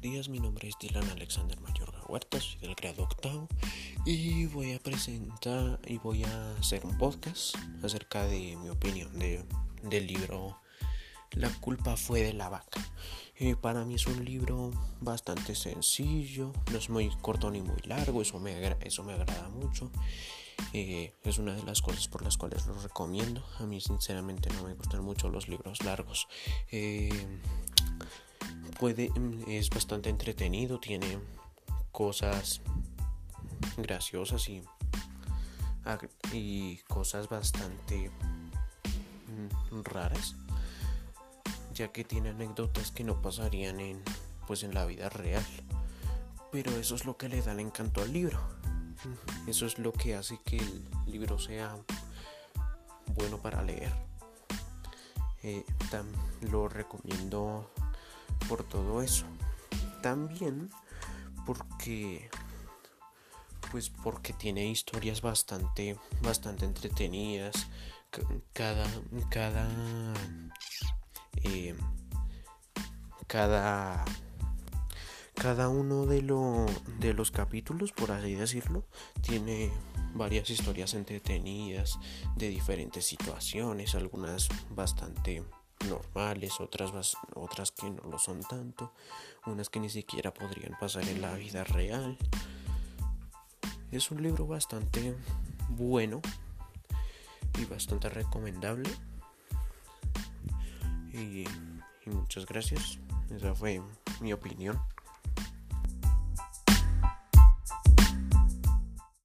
días, mi nombre es Dylan Alexander Mayorga Huerta, soy del grado octavo y voy a presentar y voy a hacer un podcast acerca de mi opinión de, del libro La culpa fue de la vaca. Eh, para mí es un libro bastante sencillo, no es muy corto ni muy largo, eso me, eso me agrada mucho. Eh, es una de las cosas por las cuales lo recomiendo. A mí sinceramente no me gustan mucho los libros largos. Eh, puede, mm, es bastante entretenido, tiene cosas graciosas y, y cosas bastante mm, raras, ya que tiene anécdotas que no pasarían en, pues, en la vida real. Pero eso es lo que le da el encanto al libro. Eso es lo que hace que el libro sea bueno para leer. Eh, lo recomiendo por todo eso. También porque pues porque tiene historias bastante bastante entretenidas cada cada eh, cada cada uno de, lo, de los capítulos por así decirlo tiene varias historias entretenidas de diferentes situaciones algunas bastante normales, otras, otras que no lo son tanto, unas que ni siquiera podrían pasar en la vida real. Es un libro bastante bueno y bastante recomendable. Y, y muchas gracias. Esa fue mi opinión.